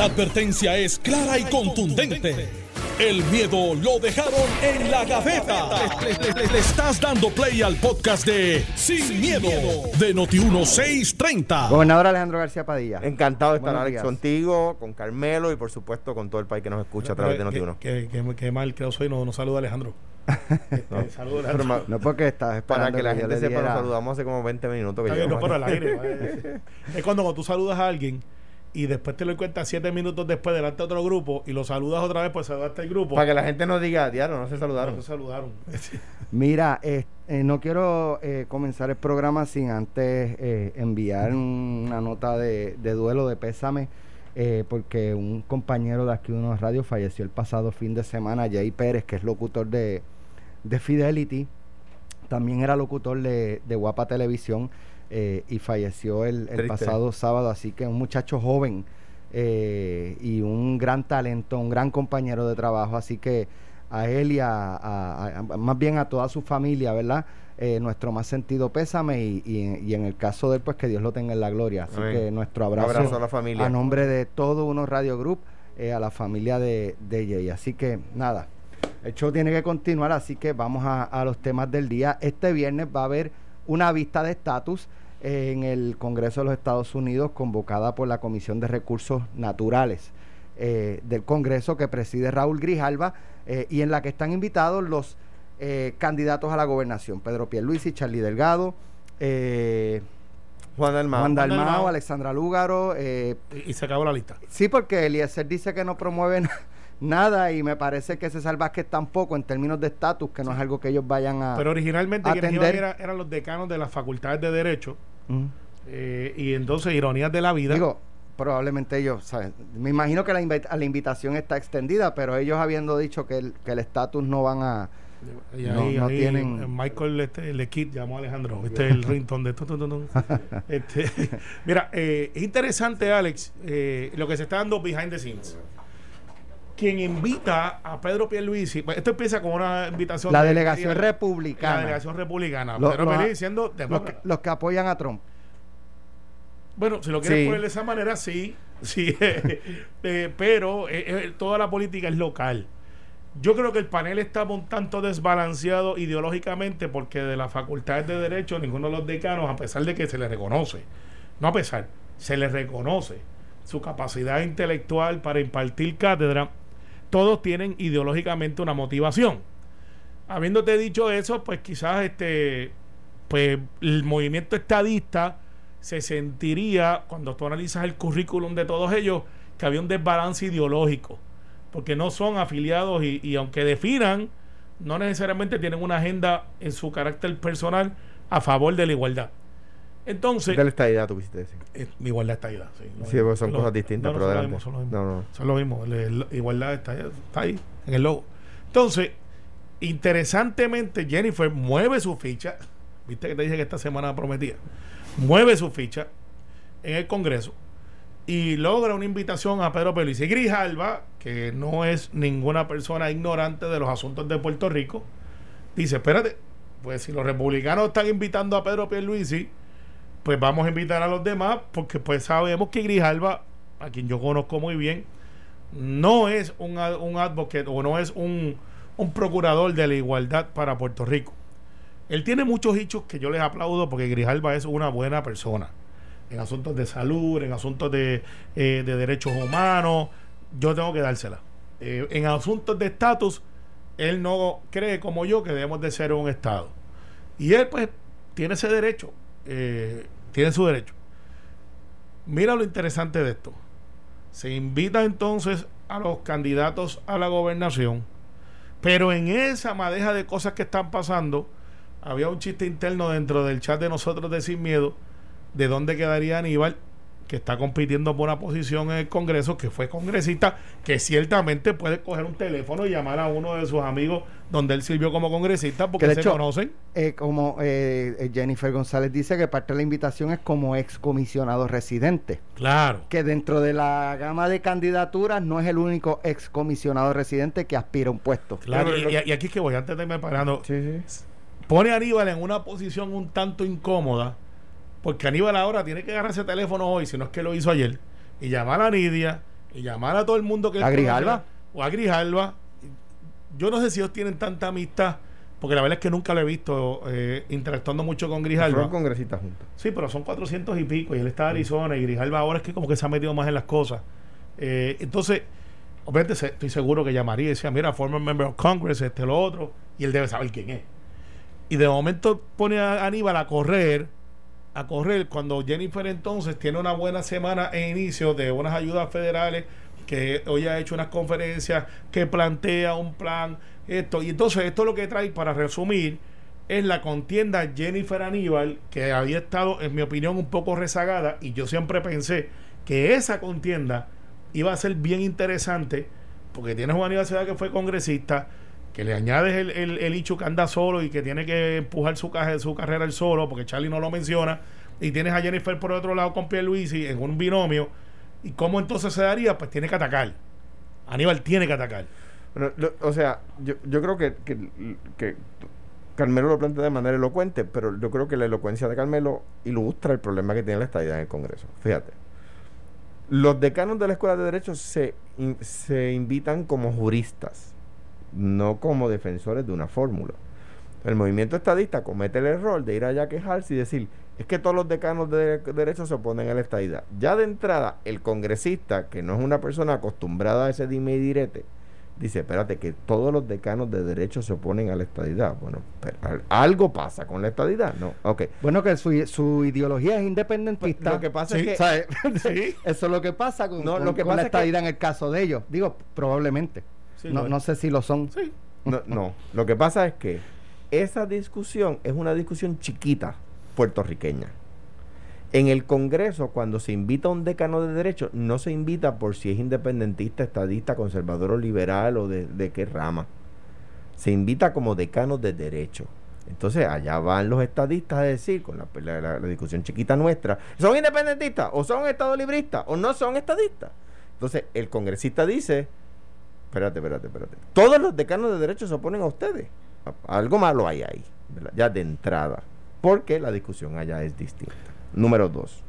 La advertencia es clara y contundente. El miedo lo dejaron en la gaveta. Le, le estás dando play al podcast de Sin, miedo, de Noti1630. Gobernador Alejandro García Padilla. Encantado de estar, Buenos Alex, días. contigo, con Carmelo y por supuesto con todo el país que nos escucha a través de Qué- Noti1. Qué, qué- qué mal creo soy, no, no saluda a Alejandro. Saluda a Pero Alejandro. ma- No porque estás esperando para que la yo gente le sepa, nos diera- saludamos hace como 20 minutos. Que Está bien, no, llegamos pero al aquí. aire. Es cuando, cuando tú saludas a alguien y después te lo encuentras siete minutos después delante de otro grupo y lo saludas otra vez, pues saludaste al grupo. Para que la gente nos diga, diario, no se saludaron. No se saludaron. Mira, eh, eh, no quiero eh, comenzar el programa sin antes eh, enviar un- una nota de, de duelo, de pésame, eh, porque un compañero de aquí de unos radios falleció el pasado fin de semana, Jay Pérez, que es locutor de, de Fidelity, también era locutor de, de Guapa Televisión eh, y falleció el, pasado sábado, así que un muchacho joven eh, y un gran talento, un gran compañero de trabajo, así que a él y a, a- a- más bien a toda su familia, ¿verdad? Eh, nuestro más sentido pésame y, y- y en el caso de él, pues que Dios lo tenga en la gloria. Así Amén. que nuestro abrazo, abrazo a la familia. a nombre de todo uno Radio Group, eh, a la familia de, de Jay. Así que nada, el show tiene que continuar, así que vamos a, a los temas del día. Este viernes va a haber una vista de estatus en el Congreso de los Estados Unidos convocada por la Comisión de Recursos Naturales eh, del Congreso que preside Raúl Grijalva eh, y en la que están invitados los eh, candidatos a la gobernación, Pedro Pierluisi, Charlie Delgado, eh, Juan. Juan Dalmao, Dalmau. Alexandra Lúgaro, eh, Y, y se acabó la lista. Sí, porque Eliezer dice que no promueve na- nada y me parece que César Vázquez tampoco en términos de estatus, que no es algo que ellos vayan a... Pero originalmente quienes iban atender. era- eran los decanos de las facultades de Derecho. Mm. eh, y entonces, ironías de la vida. Digo, probablemente ellos, ¿sabes? me imagino que la, invi- la invitación está extendida, pero ellos habiendo dicho que el que el estatus no van a... Y No, ahí, no ahí, tienen- Michael este, Lequit llamó a Alejandro. Este es el rington de... Este, mira, eh, es interesante, Alex, eh, lo que se está dando behind the scenes. Quien invita a Pedro Pierluisi... pues, esto empieza con una invitación... La de- delegación La republicana. delegación republicana. Lo- Pedro los- Pierluisi siendo los, que, los apoyan a Trump. Bueno, si lo quieres Sí. poner de esa manera, sí. sí eh, pero eh, eh, toda la política es local. Yo creo que el panel está un tanto desbalanceado ideológicamente porque de las facultades de Derecho ninguno de los decanos, a pesar de que se les reconoce, no a pesar, se les reconoce su capacidad intelectual para impartir cátedra, todos tienen ideológicamente una motivación. Habiéndote dicho eso, pues quizás este pues el movimiento estadista se sentiría, cuando tú analizas el currículum de todos ellos, que había un desbalance ideológico, porque no son afiliados y, y aunque definan, no necesariamente tienen una agenda en su carácter personal a favor de la igualdad. Entonces, De la estadidad, tú quisiste decir. eh, igualdad ahí. Sí, Sí, porque son cosas distintas, no, pero son lo mismo. No, no. Son lo mismo. el- el- igualdad está, está ahí, en el logo. Entonces, interesantemente, Jennifer mueve su ficha. Viste que te dije que esta semana prometía. Mueve su ficha en el Congreso y logra una invitación a Pedro Pérez y Grijalva, que no es ninguna persona ignorante de los asuntos de Puerto Rico, dice, espérate, pues si los republicanos están invitando a Pedro Pierluisi, pues vamos a invitar a los demás, porque pues sabemos que Grijalva, a quien yo conozco muy bien, no es un, un advocate o no es un, un procurador de la igualdad para Puerto Rico. Él tiene muchos hechos que yo les aplaudo porque Grijalva es una buena persona. En asuntos de salud, en asuntos de, eh, de derechos humanos, yo tengo que dársela. Eh, en asuntos de estatus, él no cree como yo que debemos de ser un Estado. Y él pues tiene ese derecho, eh, tiene su derecho. Mira lo interesante de esto. Se invita entonces a los candidatos a la gobernación, pero en esa madeja de cosas que están pasando, había un chiste interno dentro del chat de nosotros de Sin Miedo, de dónde quedaría Aníbal, que está compitiendo por una posición en el Congreso, que fue congresista, que ciertamente puede coger un teléfono y llamar a uno de sus amigos donde él sirvió como congresista, porque se hecho, conocen. Eh, como eh, eh, Jennifer González dice que parte de la invitación es como excomisionado residente. Claro. que dentro de la gama de candidaturas no es el único excomisionado residente que aspira a un puesto. Claro, y, lo- y aquí es que voy, antes de irme parando, Sí, sí. pone a Aníbal en una posición un tanto incómoda, porque Aníbal ahora tiene que agarrar ese teléfono hoy, si no es que lo hizo ayer, y llamar a Nidia y llamar a todo el mundo que ¿A Grijalva? o a Grijalva. Yo no sé si ellos tienen tanta amistad, porque la verdad es que nunca lo he visto eh, interactuando mucho con Grijalva. Fueron congresistas juntos. Sí, pero son 400 y pico y él está en Arizona y Grijalva ahora es que como que se ha metido más en las cosas. Eh, entonces, obviamente estoy seguro que llamaría y decía, mira, former member of Congress, este, lo otro, y él debe saber quién es. Y de momento pone a Aníbal a correr, a correr, cuando Jennifer entonces tiene una buena semana en inicio de unas ayudas federales, que hoy ha hecho unas conferencias, que plantea un plan, esto, y entonces esto lo que trae, para resumir, es la contienda Jennifer Aníbal, que había estado, en mi opinión, un poco rezagada, y yo siempre pensé que esa contienda iba a ser bien interesante, porque tienes a Juan Aníbal Seda que fue congresista, que le añades el, el, hecho que anda solo y que tiene que empujar su, caje, su carrera él solo, porque Charlie no lo menciona, y tienes a Jennifer por otro lado con Pierluisi en un binomio, ¿y cómo entonces se daría? Pues tiene que atacar. Aníbal tiene que atacar. O sea, yo, yo creo que, que, que Carmelo lo plantea de manera elocuente, pero yo creo que la elocuencia de Carmelo ilustra el problema que tiene la estadidad en el Congreso. Fíjate. Los decanos de la Escuela de Derecho se, se invitan como juristas, no como defensores de una fórmula. El movimiento estadista comete el error de ir allá a quejarse y decir, es que todos los decanos de derecho se oponen a la estadidad. Ya de entrada, el congresista, que no es una persona acostumbrada a ese dime y direte, dice, espérate, que todos los decanos de derecho se oponen a la estadidad. Bueno, pero al- algo pasa con la estadidad, ¿no? Ok. Bueno, que su, su ideología es independentista. Lo que pasa Sí. es que... Eso es lo que pasa con, No, con- lo que con la pasa es que- estadidad en el caso de ellos. Digo, probablemente. Sí, no, no sé si lo son. Sí. No, no, lo que pasa es que esa discusión es una discusión chiquita puertorriqueña. En el Congreso, cuando se invita a un decano de derecho, no se invita por si es independentista, estadista, conservador o liberal o de, de qué rama. Se invita como decano de derecho. Entonces allá van los estadistas a decir, con la, discusión chiquita nuestra, ¿son independentistas o son estadolibristas o no son estadistas? Entonces el congresista dice, espérate, espérate, espérate. Todos los decanos de derecho se oponen a ustedes. Algo malo hay ahí, ya de entrada, porque la discusión allá es distinta. Número dos.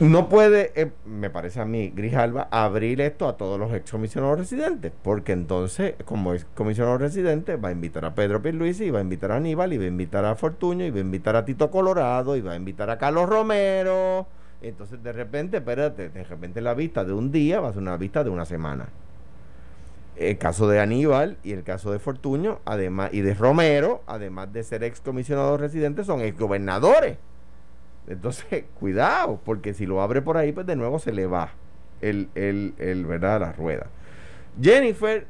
No puede, eh, me parece a mí, Grijalva, abrir esto a todos los excomisionados residentes, porque entonces, como es comisionado residente, va a invitar a Pedro Pierluisi, y va a invitar a Aníbal, y va a invitar a Fortuño, y va a invitar a Tito Colorado, y va a invitar a Carlos Romero. Entonces, de repente, espérate, de repente la vista de un día va a ser una vista de una semana. El caso de Aníbal y el caso de Fortuño, además, y de Romero, además de ser excomisionados residentes, son exgobernadores. Entonces, cuidado, porque si lo abre por ahí, pues de nuevo se le va el, el, el ¿verdad? la rueda. Jennifer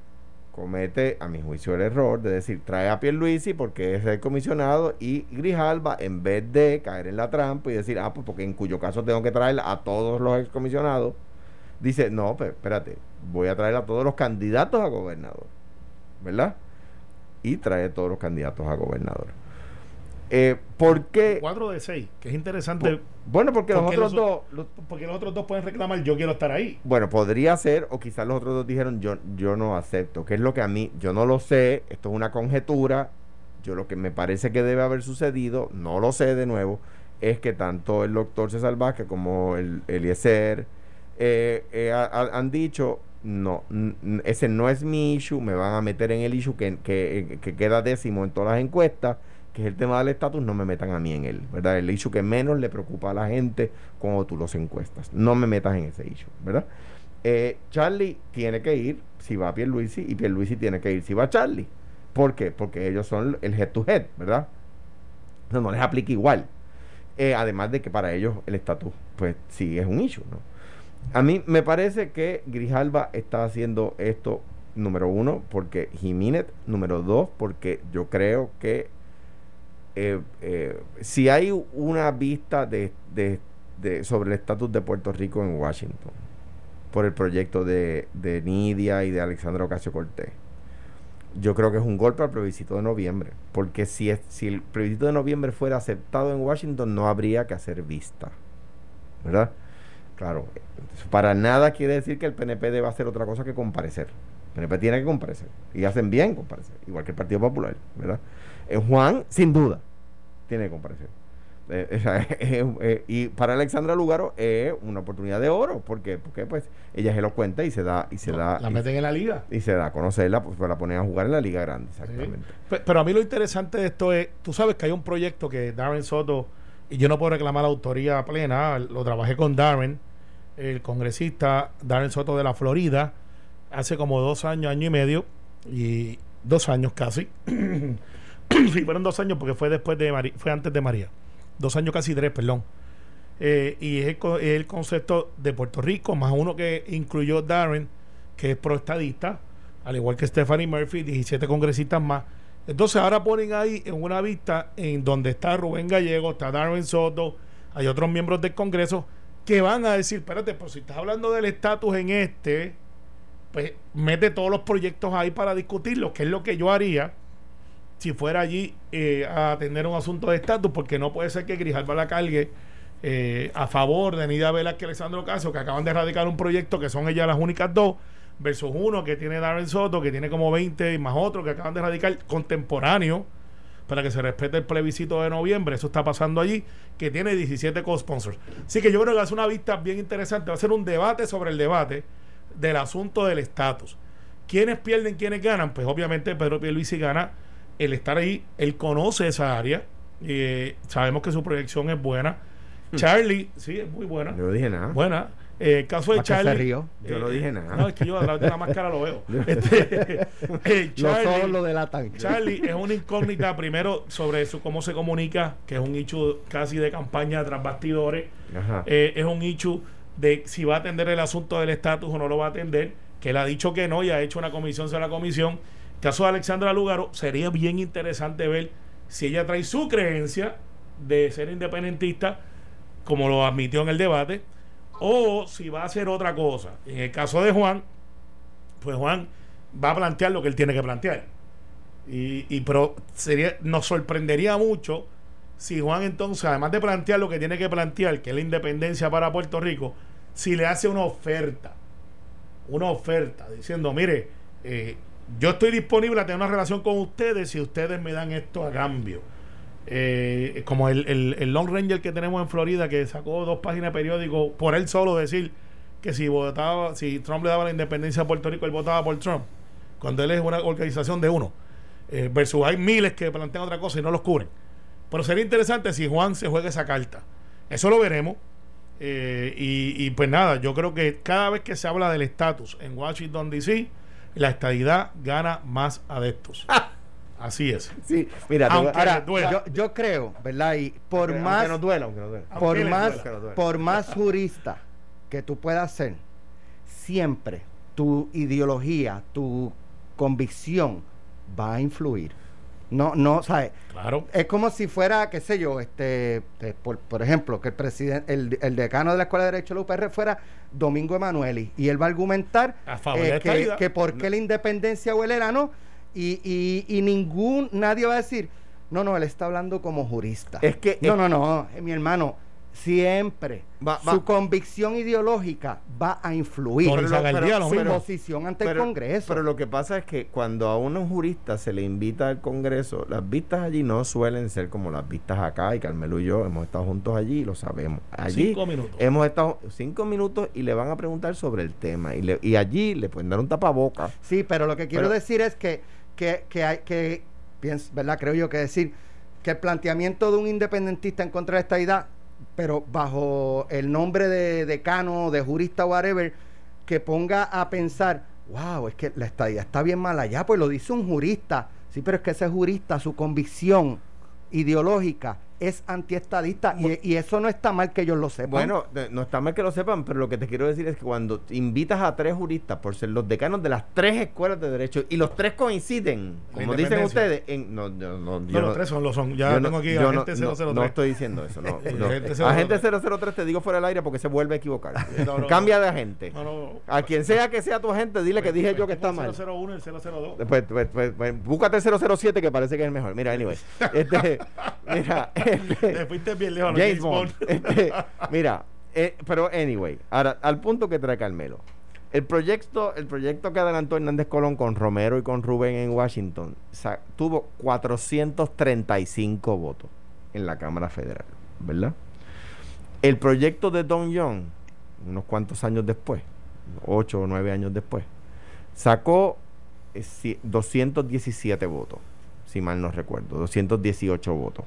comete, a mi juicio, el error de decir, trae a Pierluisi porque es el comisionado y Grijalba, en vez de caer en la trampa y decir, ah, pues porque en cuyo caso tengo que traer a todos los excomisionados, dice, no, pero espérate, voy a traer a todos los candidatos a gobernador, ¿verdad? Y trae a todos los candidatos a gobernador. Eh, ¿Por qué? 4 de 6, que es interesante. Bueno, porque los otros los- dos... los- Porque los otros dos pueden reclamar, yo quiero estar ahí. bueno, podría ser, o quizás los otros dos dijeron, yo, yo no acepto, que es lo que a mí, yo no lo sé, esto es una conjetura, yo lo que me parece que debe haber sucedido, no lo sé de nuevo, es que tanto el doctor César Vázquez como el Eliezer eh, eh, ha- ha- han dicho, no, ese no es mi issue, me van a meter en el issue que, que, que queda décimo en todas las encuestas, que es el tema del estatus, no me metan a mí en él, ¿verdad? El issue que menos le preocupa a la gente cuando tú los encuestas. No me metas en ese issue, ¿verdad? Eh, Charlie tiene que ir si va Pierluisi y Pierluisi tiene que ir si va Charlie. ¿Por qué? Porque ellos son el head to head, ¿verdad? No, no les aplica igual. Eh, además de que para ellos el estatus, pues sí es un issue, ¿no? A mí me parece que Grijalba está haciendo esto, número uno, porque Jiménez, número dos, porque yo creo que eh, eh, si hay una vista de, de- sobre el estatus de Puerto Rico en Washington, por el proyecto de, de Nidia y de Alexandra Ocasio Cortés, yo creo que es un golpe al plebiscito de noviembre, porque si, es, si el plebiscito de noviembre fuera aceptado en Washington, no habría que hacer vista, ¿verdad? Claro, para nada quiere decir que el PNP deba hacer otra cosa que comparecer. El PNP tiene que comparecer, y hacen bien comparecer, igual que el Partido Popular, ¿verdad? Eh, Juan, sin duda, tiene que comparecer. Eh, eh, y para Alexandra Lugaro es una oportunidad de oro, porque porque pues ella se lo cuenta y se da y se da La y, meten en la liga. y se da a conocerla, pues la ponen a jugar en la liga grande, exactamente. Pe- Pero a mí lo interesante de esto es, tú sabes que hay un proyecto que Darren Soto, y yo no puedo reclamar la autoría plena, lo trabajé con Darren, el congresista Darren Soto de la Florida, hace como dos años, año y medio, y dos años casi. sí, fueron dos años porque fue después de fue antes de María. Dos años casi tres, perdón. Eh, y es el, co- es el concepto de Puerto Rico, más uno que incluyó Darren, que es proestadista, al igual que Stephanie Murphy, 17 congresistas más. Entonces ahora ponen ahí en una vista en donde está Rubén Gallego, está Darren Soto, hay otros miembros del Congreso que van a decir, espérate, pues si estás hablando del estatus en este, pues mete todos los proyectos ahí para discutirlos, que es lo que yo haría si fuera allí eh, a atender un asunto de estatus, porque no puede ser que Grijalva la cargue eh, a favor de Nidia Velázquez y Alexandro Caso, que acaban de erradicar un proyecto que son ellas las únicas dos, versus uno que tiene Darren Soto, que tiene como 20 y más otro que acaban de erradicar contemporáneo para que se respete el plebiscito de noviembre. Eso está pasando allí, que tiene 17 co-sponsors. Así que yo creo que va a ser una vista bien interesante. Va a ser un debate sobre el debate del asunto del estatus. ¿Quiénes pierden, quiénes ganan? Pues obviamente Pedro Pierluisi gana el estar ahí. Él conoce esa área. eh, sabemos que su proyección es buena. Charlie, sí, es muy buena. No dije nada. Buena. Eh, el caso de ¿Para qué se Charlie. rió? Yo no dije nada. No, es que yo a través de la máscara lo veo. Este, eh, Los ojos Charlie, lo delatan. Charlie es una incógnita primero sobre su, cómo se comunica, que es un hecho casi de campaña tras bastidores. Ajá. Eh, es un hecho de si va a atender el asunto del estatus o no lo va a atender, que él ha dicho que no y ha hecho una comisión sobre la comisión. Caso de Alexandra Lugaro, sería bien interesante ver si ella trae su creencia de ser independentista, como lo admitió en el debate, o si va a hacer otra cosa. En el caso de Juan, pues Juan va a plantear lo que él tiene que plantear. Y, pero sería, nos sorprendería mucho si Juan entonces, además de plantear lo que tiene que plantear, que es la independencia para Puerto Rico, si le hace una oferta, una oferta, diciendo, mire, eh, yo estoy disponible a tener una relación con ustedes si ustedes me dan esto a cambio. Eh, como el, el, el Long Ranger que tenemos en Florida, que sacó dos páginas de periódico por él solo decir que si votaba, si Trump le daba la independencia a Puerto Rico, él votaba por Trump, cuando él es una organización de uno. Eh, versus hay miles que plantean otra cosa y no los cubren. Pero sería interesante si Juan se juega esa carta. Eso lo veremos. Eh, y, y pues nada, yo creo que cada vez que se habla del estatus en Washington, D.C., la estadidad gana más adeptos. Así es. Sí, mira, Aunque ahora, duela. Yo, yo creo, ¿verdad? Y por aunque más, nos duela, aunque nos duela. Aunque por les más, duela. Que nos duela. por más jurista que tú puedas ser, siempre tu ideología, tu convicción va a influir. No, no, ¿sabes? Claro. Es como si fuera, qué sé yo, este, por, por ejemplo, que el presidente, el, el decano de la Escuela de Derecho de la UPR fuera Domingo Emanueli y él va a argumentar A favor eh, de que, que por qué la independencia o el no y, y, y ningún, nadie va a decir, no, no, él está hablando como jurista. Es que- no, es- no, no, eh, mi hermano, siempre Va- su convicción ideológica va a influir en su posición ante el Congreso. Pero lo que pasa es que cuando a un jurista se le invita al Congreso, las vistas allí no suelen ser como las vistas acá. Y Carmelo y yo hemos estado juntos allí y lo sabemos. Allí Cinco minutos. hemos estado cinco minutos y le van a preguntar sobre el tema. Y, le- y allí le pueden dar un tapaboca. Sí, pero lo que quiero Pero- decir es que, que, que hay que, pienso, ¿verdad? Creo yo que decir que el planteamiento de un independentista en contra de esta idea, pero bajo el nombre de decano, de jurista, whatever, que ponga a pensar, wow, es que la estadía está bien mal allá, pues lo dice un jurista. Sí, pero es que ese jurista, su convicción ideológica es antiestadista y, y eso no está mal que ellos lo sepan. Bueno, no está mal que lo sepan, pero lo que te quiero decir es que cuando invitas a tres juristas por ser los decanos de las tres escuelas de derecho y los tres coinciden, como dicen ustedes, en, no, no, no, No, yo los no- tres son los son. Ya yo tengo no- aquí yo a no- gente no, 003. No, estoy diciendo eso. No, no. Agente 003. Agente 003 te digo fuera del aire porque se vuelve a equivocar. No, no, Cambia de agente. No, no. A quien sea que sea tu agente, dile que dije yo que está mal. El 001 y el 002. Pues, pues, pues, pues, búscate el 007 que parece que es el mejor. Mira, anyway. Este, mira, Te fuiste bien lejos. James Bond. Este, mira, eh, pero anyway, ahora al punto que trae Carmelo. El proyecto, el proyecto que adelantó Hernández Colón con Romero y con Rubén en Washington tuvo 435 votos en la Cámara Federal. ¿verdad? El proyecto de Don Young, unos cuantos años después, ocho o nueve años después, sacó 217 eh, votos, si mal no recuerdo, 218 votos,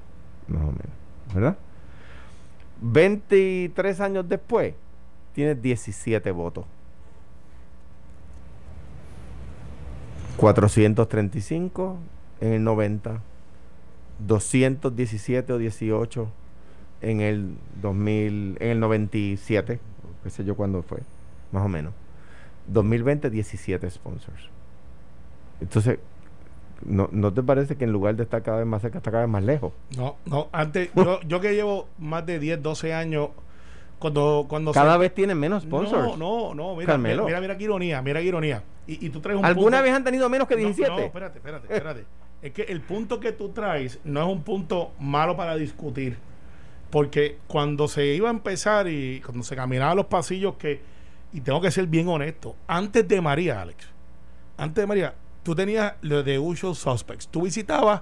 más o menos, ¿verdad? 23 años después, tiene 17 votos. 435 en el 90, 217 o 18 en el 2000, en el 97, qué sé yo cuándo fue, más o menos. 2020, 17 sponsors. Entonces, ¿no, ¿no te parece que en lugar de estar cada vez más cerca, está cada vez más lejos? No, no, antes, yo, yo que llevo más de 10, 12 años cuando, cuando cada vez tienen menos sponsors. No, no, no, mira, mira, mira, qué ironía, mira qué ironía. Y, y tú traes un ¿Alguna vez han tenido menos que 17? No, espérate, espérate, espérate. es que el punto que tú traes no es un punto malo para discutir. Porque cuando se iba a empezar y cuando se caminaba los pasillos que, y tengo que ser bien honesto, antes de María, Alex, antes de María, tú tenías lo de Usual Suspects. Tú visitabas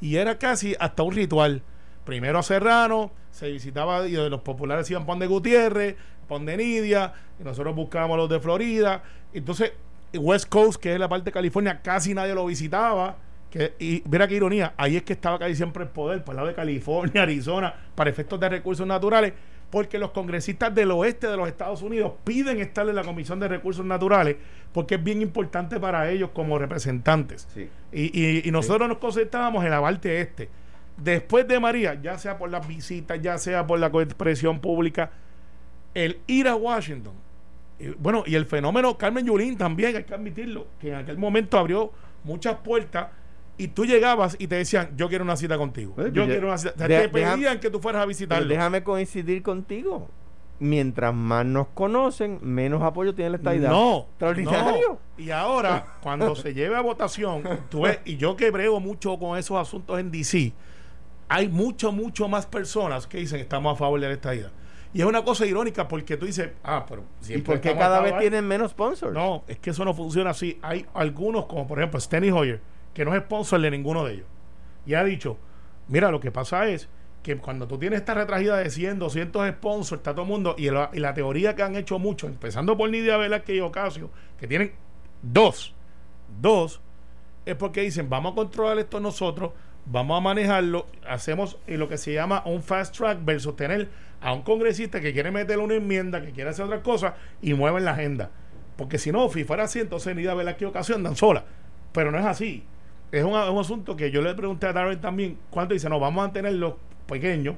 y era casi hasta un ritual. Primero a Serrano, se visitaba y los populares iban Pon de Gutiérrez, Pon de Nidia, y nosotros buscábamos los de Florida. Entonces, West Coast, que es la parte de California, casi nadie lo visitaba y mira qué ironía, ahí es que estaba casi siempre el poder, por el lado de California, Arizona, para efectos de recursos naturales, porque los congresistas del oeste de los Estados Unidos piden estar en la Comisión de Recursos Naturales, porque es bien importante para ellos como representantes. Y, y, nosotros nos concentrábamos en la parte este. Después de María, ya sea por las visitas, ya sea por la expresión pública, el ir a Washington, bueno, y el fenómeno Carmen Yulín también, hay que admitirlo, que en aquel momento abrió muchas puertas y tú llegabas y te decían, yo quiero una cita contigo. Pues, yo quiero una cita. te pedían que tú fueras a visitarlo. Déjame coincidir contigo. Mientras más nos conocen, menos apoyo tiene la estadidad. No, no. Y ahora, cuando se lleve a votación, tú ves, y yo que brego mucho con esos asuntos en DC, hay mucho, mucho más personas que dicen estamos a favor de la estadidad. Y es una cosa irónica porque tú dices, ah, pero ¿Y por qué cada vez tienen menos sponsors? No, es que eso no funciona así. Hay algunos, como por ejemplo Steny Hoyer, que no es sponsor de ninguno de ellos. Y ha dicho, mira, lo que pasa es que cuando tú tienes esta retragida de 100, 200 sponsors, está todo el mundo, y la, teoría que han hecho muchos, empezando por Nidia Velázquez y Ocasio, que tienen dos, dos, es porque dicen, vamos a controlar esto nosotros, vamos a manejarlo, hacemos lo que se llama un fast track versus tener a un congresista que quiere meterle una enmienda, que quiere hacer otras cosas y mueven la agenda. Porque si no, si fuera así, entonces Nidia Velázquez y Ocasio andan sola. Pero no es así es un, asunto que yo le pregunté a Darwin también, ¿cuánto dice? No, vamos a mantenerlos pequeños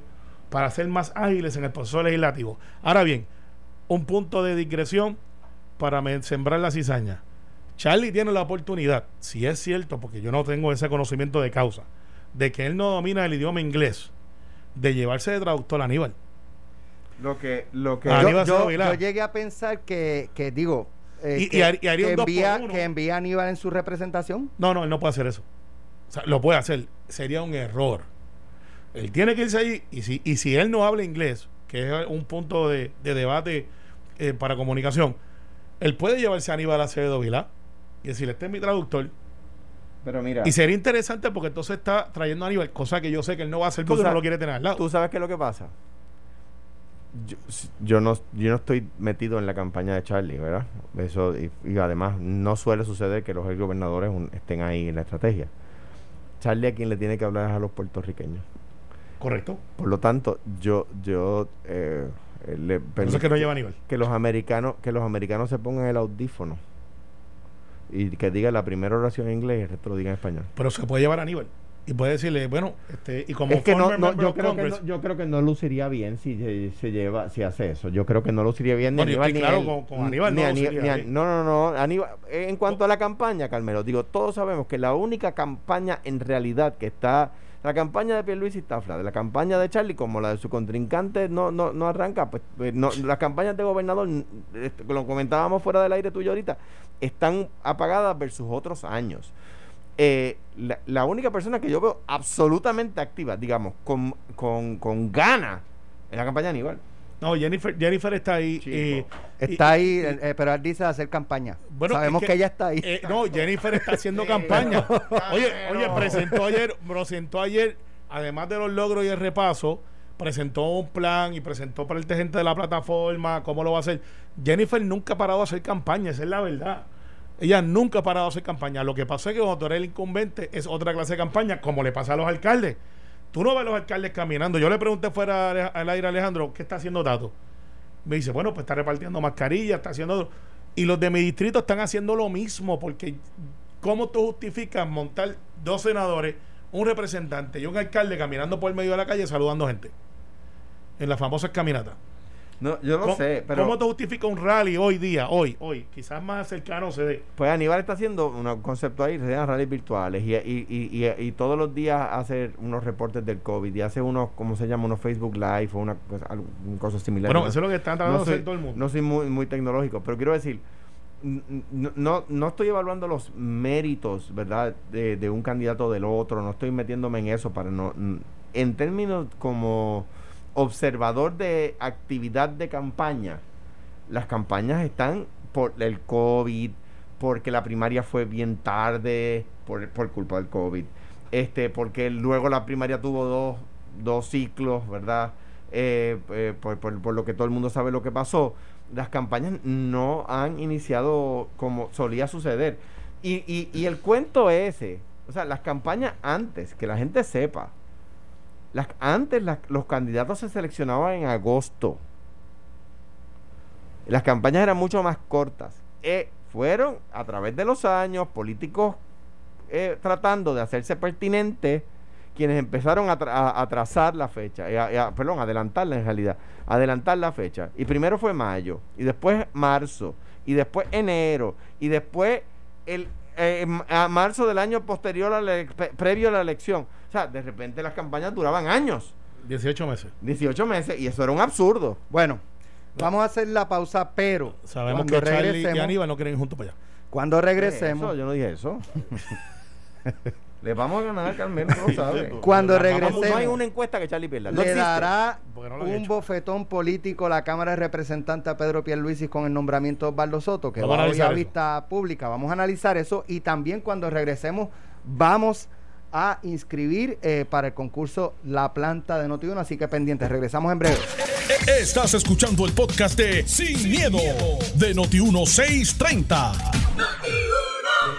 para ser más ágiles en el proceso legislativo. Ahora bien, un punto de digresión para sembrar la cizaña. Charlie tiene la oportunidad, si es cierto, porque yo no tengo ese conocimiento de causa, de que él no domina el idioma inglés, de llevarse de traductor a Aníbal. Lo que, lo que yo, llegué a pensar que, que digo, eh, y, que, envía, que envía a Aníbal en su representación. No, no, él no puede hacer eso. O sea, lo puede hacer. Sería un error. Él tiene que irse allí y si, y si él no habla inglés, que es un punto de, debate eh, para comunicación, él puede llevarse a Aníbal a Acevedo Vilá y decirle, este es mi traductor. Pero mira. Y sería interesante porque entonces está trayendo a Aníbal, cosa que yo sé que él no va a hacer porque no lo quiere tener al lado. ¿Tú sabes qué es lo que pasa? Yo, no yo no estoy metido en la campaña de Charlie, ¿verdad? Eso y, además no suele suceder que los gobernadores estén ahí en la estrategia. Charlie a quien le tiene que hablar es a los puertorriqueños. Correcto. Por lo tanto, yo yo eh, le que no lleva nivel. Que los americanos que los americanos se pongan el audífono y que diga la primera oración en inglés y el resto lo diga en español. Pero se puede llevar a nivel y puede decirle, bueno, este, y como es que no, yo, creo que no, yo creo que no luciría bien si se, lleva, si hace eso. Yo creo que no luciría bien ni Aníbal ni claro, con, Aníbal no, no, no, no, Aníbal, en cuanto a la campaña, Carmelo, digo, todos sabemos que la única campaña en realidad que está la campaña de Pierluisi está de la campaña de Charlie como la de su contrincante no no, no arranca, pues, pues no, las campañas de gobernador, este, lo comentábamos fuera del aire tuyo ahorita, están apagadas versus otros años. Eh, la, única persona que yo veo absolutamente activa, digamos, con, con, con ganas, en la campaña Aníbal. No, Jennifer, Jennifer está ahí. está ahí, eh, pero él dice hacer campaña. Bueno, Sabemos que, ella está ahí. Eh, no, Jennifer está haciendo campaña. Oye, oye, presentó ayer, presentó ayer, además de los logros y el repaso, presentó un plan y presentó para el gente de la plataforma cómo lo va a hacer. Jennifer nunca ha parado a hacer campaña, esa es la verdad. Ella nunca ha parado a hacer campaña. Lo que pasa es que cuando tú eres el incumbente es otra clase de campaña, como le pasa a los alcaldes. Tú no ves a los alcaldes caminando. Yo le pregunté fuera al aire a Alejandro, ¿qué está haciendo Tato? Me dice, bueno, pues está repartiendo mascarillas, está haciendo... Y los de mi distrito están haciendo lo mismo, porque ¿cómo tú justificas montar dos senadores, un representante y un alcalde caminando por el medio de la calle saludando gente? En las famosas caminatas. No, yo no sé, pero... ¿Cómo te justifica un rally hoy día, hoy, hoy? Quizás más cercano se dé. Pues Aníbal está haciendo un concepto ahí, se llaman rallies virtuales y, y, y, y, todos los días hace unos reportes del COVID y hace unos, ¿cómo se llama? Unos Facebook Live o una cosa, cosa similar. Bueno, eso es lo que están tratando de hacer todo el mundo. No soy muy, muy tecnológico, pero quiero decir, no, no estoy evaluando los méritos, ¿verdad? De, de un candidato del otro, no estoy metiéndome en eso para no... En términos como observador de actividad de campaña, las campañas están por el COVID, porque la primaria fue bien tarde, por, por culpa del COVID, este, porque luego la primaria tuvo dos, dos ciclos, ¿verdad? Eh, eh, por, por, lo que todo el mundo sabe lo que pasó, las campañas no han iniciado como solía suceder. Y, y, y el cuento ese, o sea, las campañas antes, que la gente sepa, las, antes los candidatos se seleccionaban en agosto. Las campañas eran mucho más cortas. Eh, fueron a través de los años políticos eh, tratando de hacerse pertinentes quienes empezaron a, trazar la fecha, eh, perdón, adelantarla en realidad, adelantar la fecha. Y primero fue mayo, y después marzo, y después enero, y después el a marzo del año posterior, a la, previo a la elección. O sea, de repente las campañas duraban años. 18 meses. 18 meses y eso era un absurdo. Bueno, vamos a hacer la pausa, pero sabemos que Charlie y Aníbal no quieren ir juntos para allá. Cuando regresemos, yo no dije eso. Le vamos a ganar, Carmen, no lo sabe. Cuando regresemos. No hay una encuesta que Charlie pierda. le dará un bofetón político la Cámara de Representantes a Pedro Pierluisi con el nombramiento de Osvaldo Soto, que va a, a vista pública. Vamos a analizar eso y también cuando regresemos vamos a inscribir eh, para el concurso La Planta de Notiuno, así que pendientes. Regresamos en breve. Estás escuchando el podcast de Sin, miedo, de Noti1 630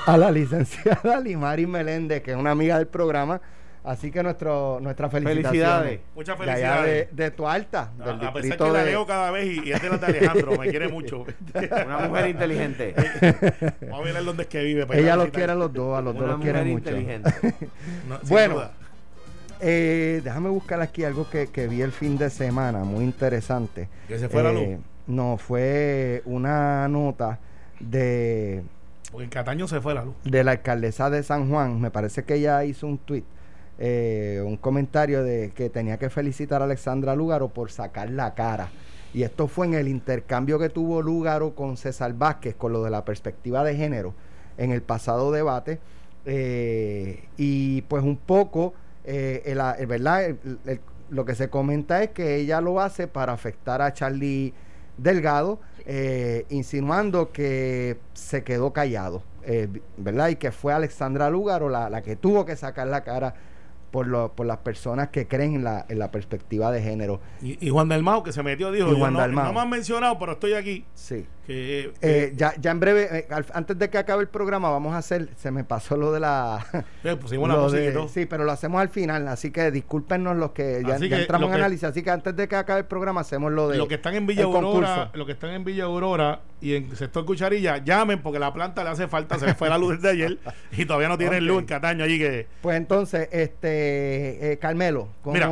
a la licenciada Limari Meléndez, que es una amiga del programa. Así que nuestro, nuestra felicidades. Muchas felicidades. De, tu alta. Del a, pesar que la leo cada vez y, es de la de Alejandro, me quiere mucho. Una mujer inteligente. Vamos a ver dónde es que vive. Ella los quiere a los dos, a los dos los quiere mucho. inteligente. bueno, eh, déjame buscar aquí algo que, que, vi el fin de semana, muy interesante. ¿Que se fue la luz? Eh, no, fue una nota de porque en Cataño se fue la luz. De la alcaldesa de San Juan, me parece que ella hizo un tweet, eh, un comentario de que tenía que felicitar a Alexandra Lúgaro por sacar la cara. Y esto fue en el intercambio que tuvo Lúgaro con César Vázquez, con lo de la perspectiva de género, en el pasado debate. Eh, y pues un poco, eh, ¿verdad? lo que se comenta es que ella lo hace para afectar a Charlie Delgado eh, insinuando que se quedó callado, eh, ¿verdad? Y que fue Alexandra Lugaro la, la que tuvo que sacar la cara por, lo, por las personas que creen en la, en la perspectiva de género. Y, Juan Dalmao, que se metió, dijo, Juan no, no, me han mencionado, pero estoy aquí. Sí. Eh, ya, ya en breve, eh, antes de que acabe el programa, vamos a hacer, se me pasó lo de la... sí, pero lo hacemos al final, así que discúlpenos los que ya, entramos en análisis, así que antes de que acabe el programa hacemos lo de... Los que están en Villa Aurora, los que están en Villa Aurora y en sector Cucharilla, llamen porque la planta le hace falta, se fue la luz desde ayer y todavía no tienen luz en Cataño allí que... Pues entonces, este, eh, Carmelo, ¿cómo... Mira,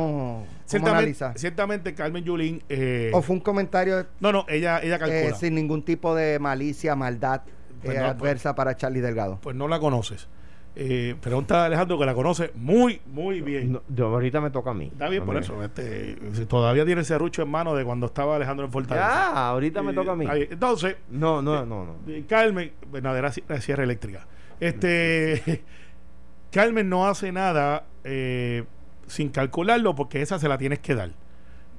Ciertamente, ciertamente Carmen Yulín. Eh, ¿O fue un comentario? No, no, ella, ella calcula. Eh, sin ningún tipo de malicia, maldad pues eh, adversa pues, para Charlie Delgado. Pues no la conoces. Eh, pregunta a Alejandro que la conoce muy, muy bien. yo ahorita me toca a mí. Está bien, por eso. Este, todavía tiene ese rucho en mano de cuando estaba Alejandro en Fortaleza. Ah, ahorita me toca a mí. Entonces. No, no, no, no. Carmen, bueno, era cierre eléctrica. Este. Carmen no hace nada. Eh, sin calcularlo porque esa se la tienes que dar.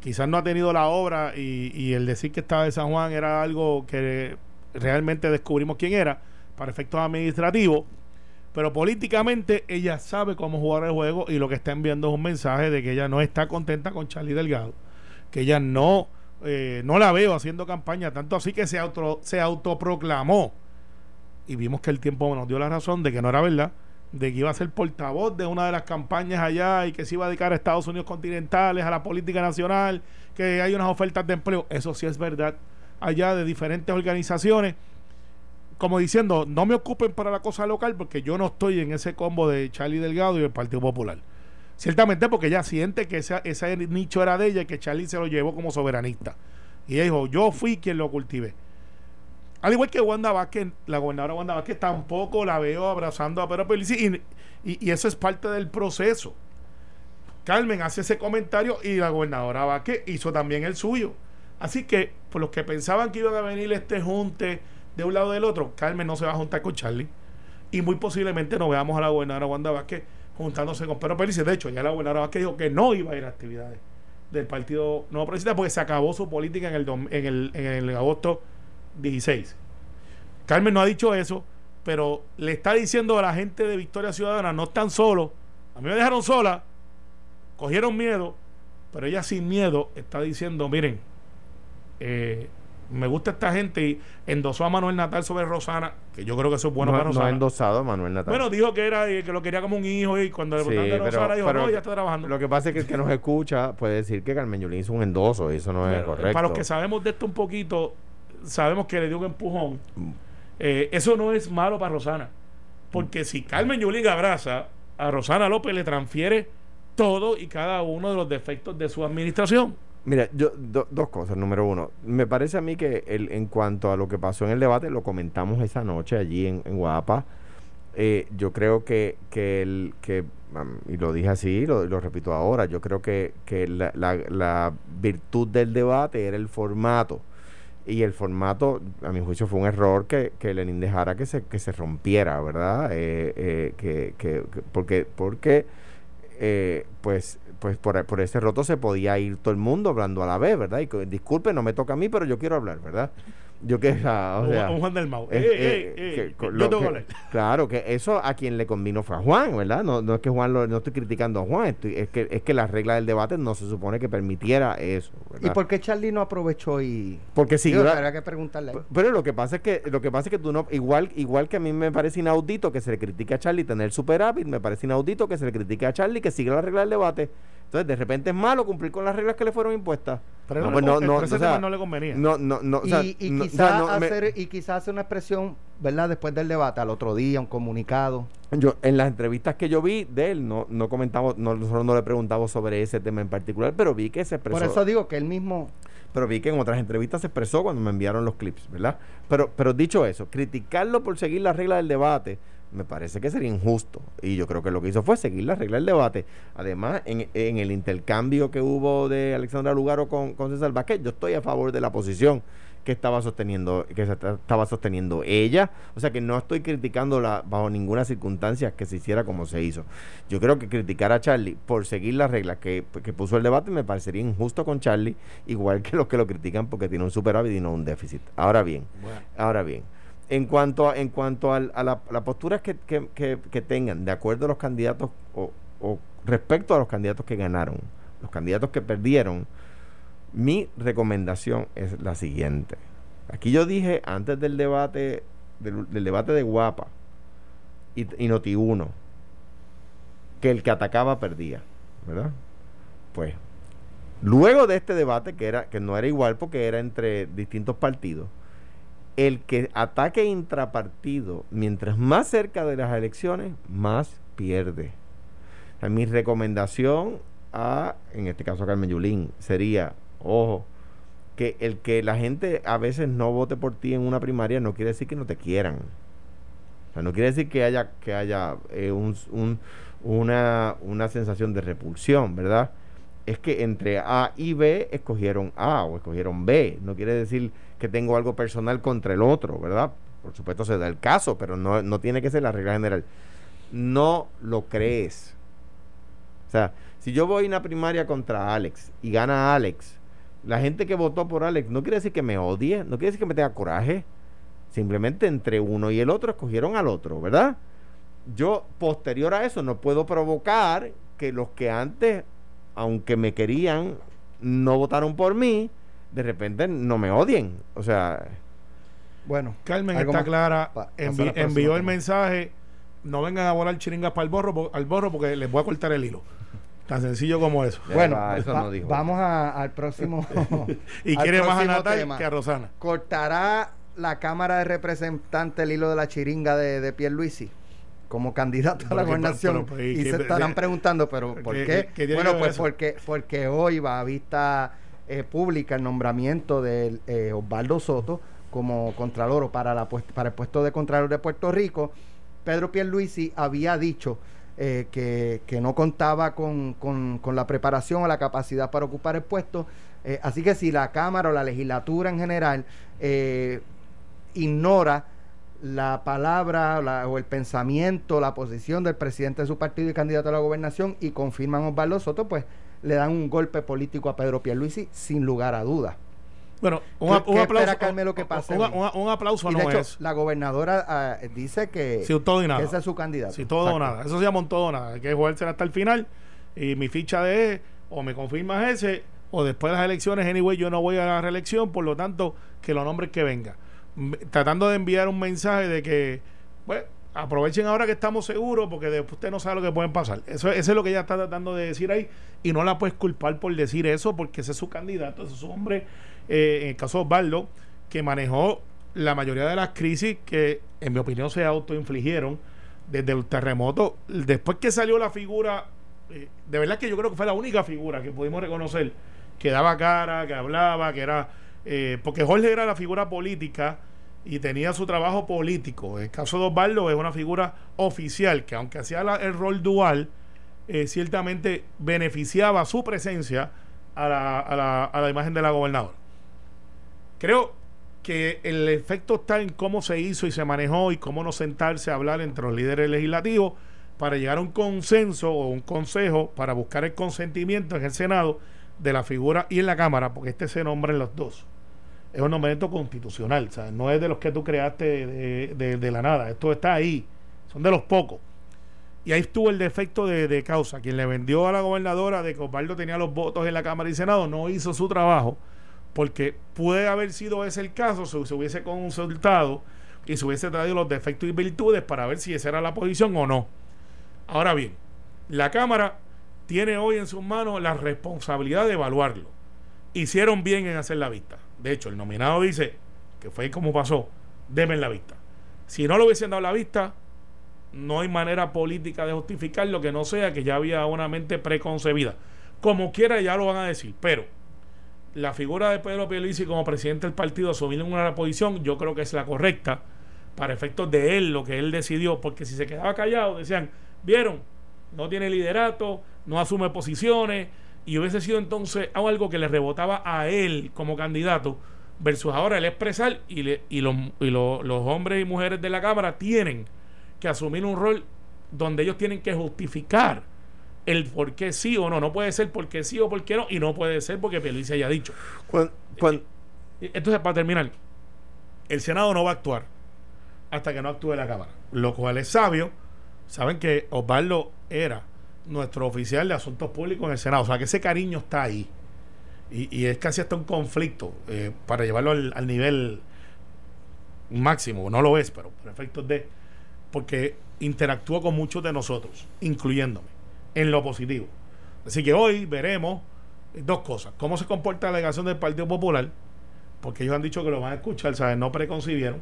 Quizás no ha tenido la obra y, el decir que estaba de San Juan era algo que realmente descubrimos quién era para efectos administrativos, Pero políticamente ella sabe cómo jugar el juego y lo que está enviando es un mensaje de que ella no está contenta con Charlie Delgado, que ella no, eh, no la veo haciendo campaña, tanto así que se, auto, se autoproclamó. Y vimos que el tiempo nos dio la razón de que no era verdad, de que iba a ser portavoz de una de las campañas allá y que se iba a dedicar a Estados Unidos continentales, a la política nacional, que hay unas ofertas de empleo. Eso sí es verdad, allá de diferentes organizaciones como diciendo, no me ocupen para la cosa local porque yo no estoy en ese combo de Charlie Delgado y el Partido Popular. Ciertamente porque ella siente que ese, nicho era de ella y que Charlie se lo llevó como soberanista. Y dijo, yo fui quien lo cultivé. Al igual que Wanda Vázquez, la gobernadora Wanda Vázquez tampoco la veo abrazando a Pedro Pelici y, eso es parte del proceso. Carmen hace ese comentario y la gobernadora Vázquez hizo también el suyo. Así que, por los que pensaban que iban a venir este junte de un lado del otro, Carmen no se va a juntar con Charlie. Y muy posiblemente no veamos a la gobernadora Wanda Vázquez juntándose con Pedro Pérez. De hecho, ya la gobernadora Vázquez dijo que no iba a ir a actividades del Partido Nuevo Progresista porque se acabó su política en el, en el, en el agosto 16. Carmen no ha dicho eso, pero le está diciendo a la gente de Victoria Ciudadana, no están solos, a mí me dejaron sola, cogieron miedo, pero ella sin miedo está diciendo, miren, eh, me gusta esta gente y endosó a Manuel Natal sobre Rosana, que yo creo que eso es bueno para Rosana. No ha endosado a Manuel Natal. Bueno, dijo que era que lo quería como un hijo y cuando le preguntaron de Rosana dijo, no, ya está trabajando. Lo que pasa es que el que nos escucha puede decir que Carmen Yulín hizo un endoso y eso no es correcto. Para los que sabemos de esto un poquito, sabemos que le dio un empujón. Eh, eso no es malo para Rosana. Porque si Carmen Yulín abraza a Rosana López, le transfiere todo y cada uno de los defectos de su administración. Mira, yo dos cosas. Número uno, me parece a mí que el, en cuanto a lo que pasó en el debate, lo comentamos esa noche allí en, Guapa. Eh, yo creo que, que, el, que y lo dije así, lo, lo repito ahora, yo creo que, que la, la, virtud del debate era el formato. Y el formato, a mi juicio, fue un error que, que Lenin dejara que se, que se rompiera, ¿verdad? Eh, eh, que, que, porque, porque pues pues por, por, ese roto se podía ir todo el mundo hablando a la vez, ¿verdad? Y disculpe, no me toca a mí, pero yo quiero hablar, ¿verdad? Yo que, o sea, un Juan del Mau. Eh, eh, eh, claro, que eso a quien le convino fue a Juan, ¿verdad? No, no es que Juan lo, no estoy criticando a Juan, estoy, es que es que la regla del debate no se supone que permitiera eso. ¿verdad? ¿Y por qué Charlie no aprovechó y Porque sí, habría que preguntarle. Pero lo que pasa es que lo que pasa es que tú no igual igual que a mí me parece inaudito que se le critique a Charlie tener superávit, me parece inaudito que se le critique a Charlie que siga la regla del debate. Entonces, de repente es malo cumplir con las reglas que le fueron impuestas. Pero no, pues no, no, no, le convenía. No, no, no. y, y quizás hacer, y quizás hacer una expresión, ¿verdad? Después del debate, al otro día, un comunicado. Yo, en las entrevistas que yo vi de él, no, no comentamos, no, nosotros no le preguntamos sobre ese tema en particular, pero vi que se expresó. Por eso digo que él mismo. Pero vi que en otras entrevistas se expresó cuando me enviaron los clips, ¿verdad? Pero, pero dicho eso, criticarlo por seguir las reglas del debate me parece que sería injusto. Y yo creo que lo que hizo fue seguir la regla del debate. Además, en, en el intercambio que hubo de Alexandra Lugaro con, con César Vázquez, yo estoy a favor de la posición que estaba sosteniendo que estaba sosteniendo ella o sea que no estoy criticándola bajo ninguna circunstancia que se hiciera como se hizo yo creo que criticar a Charlie por seguir las reglas que, que puso el debate me parecería injusto con Charlie igual que los que lo critican porque tiene un superávit y no un déficit ahora bien ahora bien en cuanto a, en cuanto a, la, postura que, que, tengan de acuerdo a los candidatos o, respecto a los candidatos que ganaron, los candidatos que perdieron, mi recomendación es la siguiente. Aquí yo dije antes del debate, del, debate de Guapa y, y Noti1, que el que atacaba perdía, ¿verdad? Pues, luego de este debate, que, era, que no era igual porque era entre distintos partidos, el que ataque intrapartido, mientras más cerca de las elecciones, más pierde. mi recomendación a, en este caso a Carmen Yulín, sería, ojo, que el que la gente a veces no vote por ti en una primaria no quiere decir que no te quieran. O sea, no quiere decir que haya, que haya eh, una, una sensación de repulsión, ¿verdad? Es que entre A y B escogieron A o escogieron B. No quiere decir que tengo algo personal contra el otro, ¿verdad? Por supuesto se da el caso, pero no, no tiene que ser la regla general. No lo crees. O sea, si yo voy a una primaria contra Alex y gana Alex, la gente que votó por Alex no quiere decir que me odie, no quiere decir que me tenga coraje. Simplemente entre uno y el otro escogieron al otro, ¿verdad? yo posterior a eso no puedo provocar que los que antes, aunque me querían, no votaron por mí, de repente no me odien. O sea, bueno, Carmen está clara, envió el mensaje, no vengan a volar chiringas para el borro, al borro porque les voy a cortar el hilo. Tan sencillo como eso. Bueno, vamos al próximo. y quiere más a Natal que a Rosana. ¿Cortará la Cámara de Representantes el hilo de la chiringa de, de Pierluisi? como candidato a la gobernación y se estarán preguntando pero ¿por qué? bueno pues porque porque hoy va a vista eh, pública el nombramiento de eh, Osvaldo Soto como contralor para, para el puesto de contralor de Puerto Rico, Pedro Pierluisi había dicho eh, que, no contaba con, la preparación o la capacidad para ocupar el puesto. Eh, así que si la Cámara o la legislatura en general eh, ignora la palabra o el pensamiento, la posición del presidente de su partido y candidato a la gobernación y confirman Osvaldo Soto, pues le dan un golpe político a Pedro Pierluisi sin lugar a dudas. Bueno, un, aplauso. que pase un, aplauso no es. La gobernadora ah, dice que, todo y nada. ese es su candidato. Si todo o nada. Eso se llama un todo o nada. Hay que jugársela hasta el final. Y mi ficha de o me confirmas ese, o después de las elecciones, anyway, yo no voy a la reelección, por lo tanto, que los nombres que venga. Tratando de enviar un mensaje de que, bueno, aprovechen ahora que estamos seguros, porque después usted no sabe lo que pueden pasar. Eso, es lo que ella está tratando de decir ahí, y no la puedes culpar por decir eso, porque ese es su candidato, ese es su hombre eh, en el caso de Osvaldo, que manejó la mayoría de las crisis que, en mi opinión, se autoinfligieron desde el terremoto. Después que salió la figura, eh, de verdad que yo creo que fue la única figura que pudimos reconocer que daba cara, que hablaba, que era. Eh, porque Jorge era la figura política y tenía su trabajo político. En el caso de Osvaldo es una figura oficial que, aunque hacía el rol dual, ciertamente beneficiaba su presencia a la, a, la, a la imagen de la gobernadora. Creo que el efecto está en cómo se hizo y se manejó y cómo no sentarse a hablar entre los líderes legislativos para llegar a un consenso o un consejo para buscar el consentimiento en el Senado de la figura y en la Cámara, porque este se nombra en los dos. Es un nombramiento constitucional, no es de los que tú creaste de, la nada, esto está ahí, son de los pocos. Y ahí estuvo el defecto de, de, causa. Quien le vendió a la gobernadora de que Osvaldo tenía los votos en la Cámara y Senado no hizo su trabajo porque puede haber sido ese el caso si se hubiese consultado y se hubiese traído los defectos y virtudes para ver si esa era la posición o no. Ahora bien, la Cámara tiene hoy en sus manos la responsabilidad de evaluarlo. Hicieron bien en hacer la vista. De hecho, el nominado dice que fue como pasó, denme la vista. Si no lo hubiesen dado la vista, no hay manera política de justificar lo que no sea que ya había una mente preconcebida. Como quiera ya lo van a decir, pero la figura de Pedro Pierluisi como presidente del partido asumir una posición, yo creo que es la correcta para efectos de él, lo que él decidió, porque si se quedaba callado, decían, vieron, no tiene liderato, no asume posiciones, y hubiese sido entonces algo que le rebotaba a él como candidato, versus ahora el expresar, y, y, los, y los hombres y mujeres de la Cámara tienen que asumir un rol donde ellos tienen que justificar el por qué sí o no. No puede ser porque sí o porque no, y no puede ser porque Pierluisi haya dicho. Eh, entonces, para terminar, el Senado no va a actuar hasta que no actúe la Cámara, lo cual es sabio. Saben que Osvaldo era nuestro oficial de asuntos públicos en el Senado, o sea que ese cariño está ahí. Y, es casi hasta un conflicto eh, para llevarlo al, nivel máximo, no lo es, pero por efectos de. porque interactúa con muchos de nosotros, incluyéndome en lo positivo. Así que hoy veremos dos cosas. Cómo se comporta la delegación del Partido Popular, porque ellos han dicho que lo van a escuchar, ¿sabes? No preconcibieron.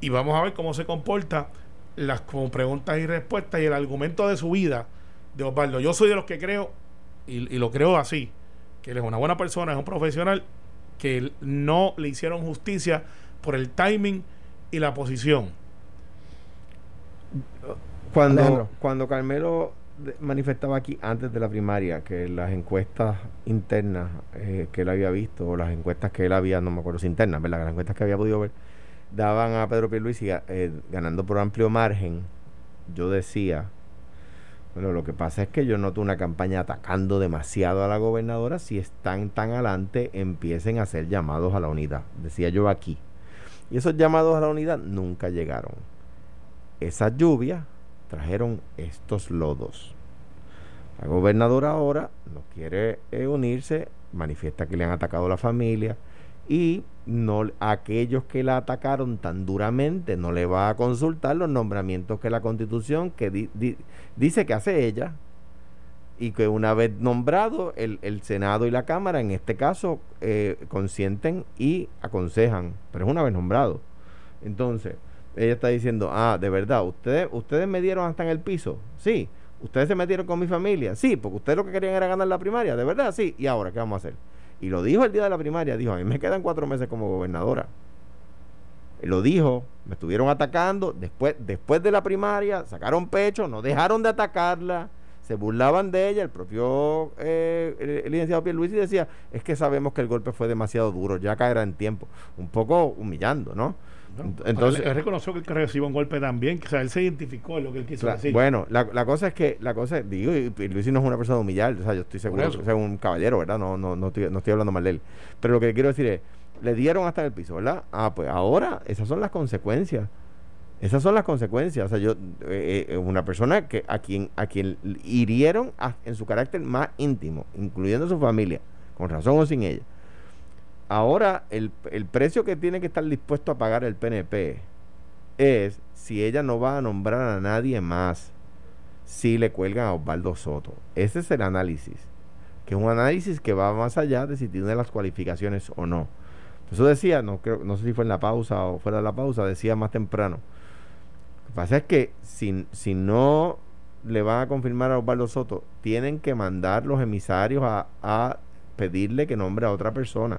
Y vamos a ver cómo se comporta las como preguntas y respuestas y el argumento de su vida de Osvaldo. Yo soy de los que creo, y, y lo creo así, que él es una buena persona, es un profesional, que no le hicieron justicia por el timing y la posición. Cuando, cuando Carmelo manifestaba aquí antes de la primaria que las encuestas internas eh, que él había visto, o las encuestas que él había, no me acuerdo si internas, ¿verdad? Las encuestas que había podido ver, daban a Pedro Pierluisi eh, ganando por amplio margen. Yo decía, bueno, lo que pasa es que yo noto una campaña atacando demasiado a la gobernadora. Si están tan adelante, empiecen a hacer llamados a la unidad. Decía yo aquí. Y esos llamados a la unidad nunca llegaron. Esas lluvias trajeron estos lodos. La gobernadora ahora no quiere eh, unirse, manifiesta que le han atacado la familia y no aquellos que la atacaron tan duramente no le va a consultar los nombramientos que la constitución que dice que hace ella y que una vez nombrado el, el Senado y la Cámara en este caso eh, consienten y aconsejan pero es una vez nombrado. Entonces ella está diciendo ah de verdad ustedes ustedes me dieron hasta en el piso sí ustedes se metieron con mi familia. Sí porque ustedes lo que querían era ganar la primaria. De verdad sí y ahora qué vamos a hacer y lo dijo el día de la primaria, dijo, a mí me quedan cuatro meses como gobernadora. Lo dijo, me estuvieron atacando, después, después de la primaria, sacaron pecho, no dejaron de atacarla, se burlaban de ella, el propio eh, el, el, licenciado Pierluisi decía, es que sabemos que el golpe fue demasiado duro, ya caerá en tiempo, un poco humillando, ¿no? Entonces, él, reconoció que recibió un golpe también, o sea, él se identificó en lo que él quiso decir. Bueno, la, la, cosa es que, la cosa, digo, y, Luis no es una persona humillada, o sea, yo estoy seguro que es un caballero, ¿verdad? No, no, no, estoy, no estoy hablando mal de él. Pero lo que quiero decir es, le dieron hasta el piso, ¿verdad? Ah, pues ahora esas son las consecuencias. Esas son las consecuencias. O sea, yo, eh, eh, una persona que a quien, a quien hirieron en su carácter más íntimo, incluyendo su familia, con razón o sin ella Ahora, el, el precio que tiene que estar dispuesto a pagar el PNP es si ella no va a nombrar a nadie más si le cuelgan a Osvaldo Soto. Ese es el análisis, que es un análisis que va más allá de si tiene las cualificaciones o no. Eso decía, no, creo, no sé si fue en la pausa o fuera de la pausa, decía más temprano. Lo que pasa es que si, si no le van a confirmar a Osvaldo Soto, tienen que mandar los emisarios a, a pedirle que nombre a otra persona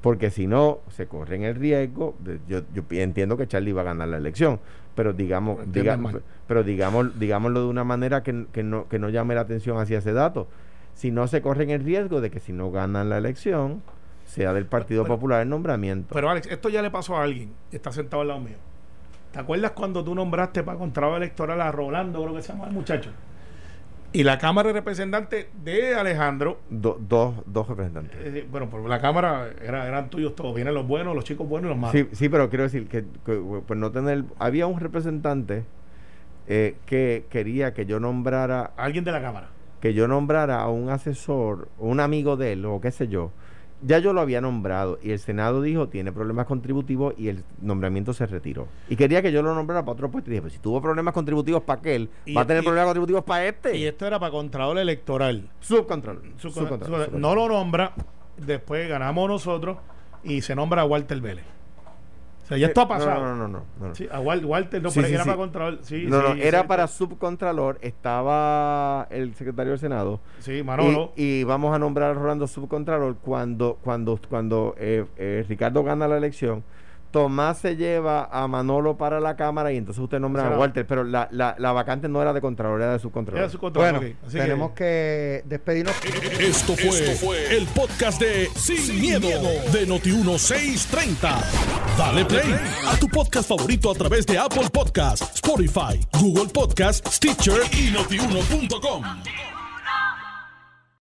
porque si no, se corren el riesgo. yo, yo, entiendo que Charlie va a ganar la elección, pero digamos, pero digamos, digámoslo de una manera que, no, que no llame la atención hacia ese dato. Si no se corren el riesgo de que si no ganan la elección, sea del Partido Popular el nombramiento. Pero Alex, esto ya le pasó a alguien, está sentado al lado mío. ¿Te acuerdas cuando tú nombraste para contrato electoral a Rolando, creo que se llama el muchacho? Y la Cámara de Representantes de Alejandro. dos, dos representantes. Eh, bueno, por la Cámara eran tuyos todos. Vienen los buenos, los chicos buenos y los malos. Sí, sí pero quiero decir que, pues no tener. Había un representante eh, que quería que yo nombrara. Alguien de la Cámara. Que yo nombrara a un asesor, un amigo de él, o qué sé yo, ya yo lo había nombrado y el Senado dijo tiene problemas contributivos y el nombramiento se retiró. Y quería que yo lo nombrara para otro puesto. Y dije, pues si tuvo problemas contributivos para aquel, va a tener problemas contributivos para este. Y esto era para Contralor Electoral. Subcontrol. No lo nombra, después ganamos nosotros y se nombra a Walter Vélez ya esto ha pasado. No, no, no. no, Sí, a Walter no, era para Contralor. no, no, era para Subcontralor. Estaba el secretario del Senado. Sí, Manolo. Y, vamos a nombrar a Rolando Subcontralor cuando, cuando, cuando eh, eh, Ricardo gana la elección Tomás se lleva a Manolo para la Cámara y entonces usted nombra a Walter, pero la, la, la, vacante no era de Contralor, era de subcontrolor. Bueno, tenemos que, despedirnos. Esto fue, el podcast de Sin, miedo, de Noti1630. Dale play a tu podcast favorito a través de Apple Podcasts, Spotify, Google Podcasts, Stitcher y notiuno.com.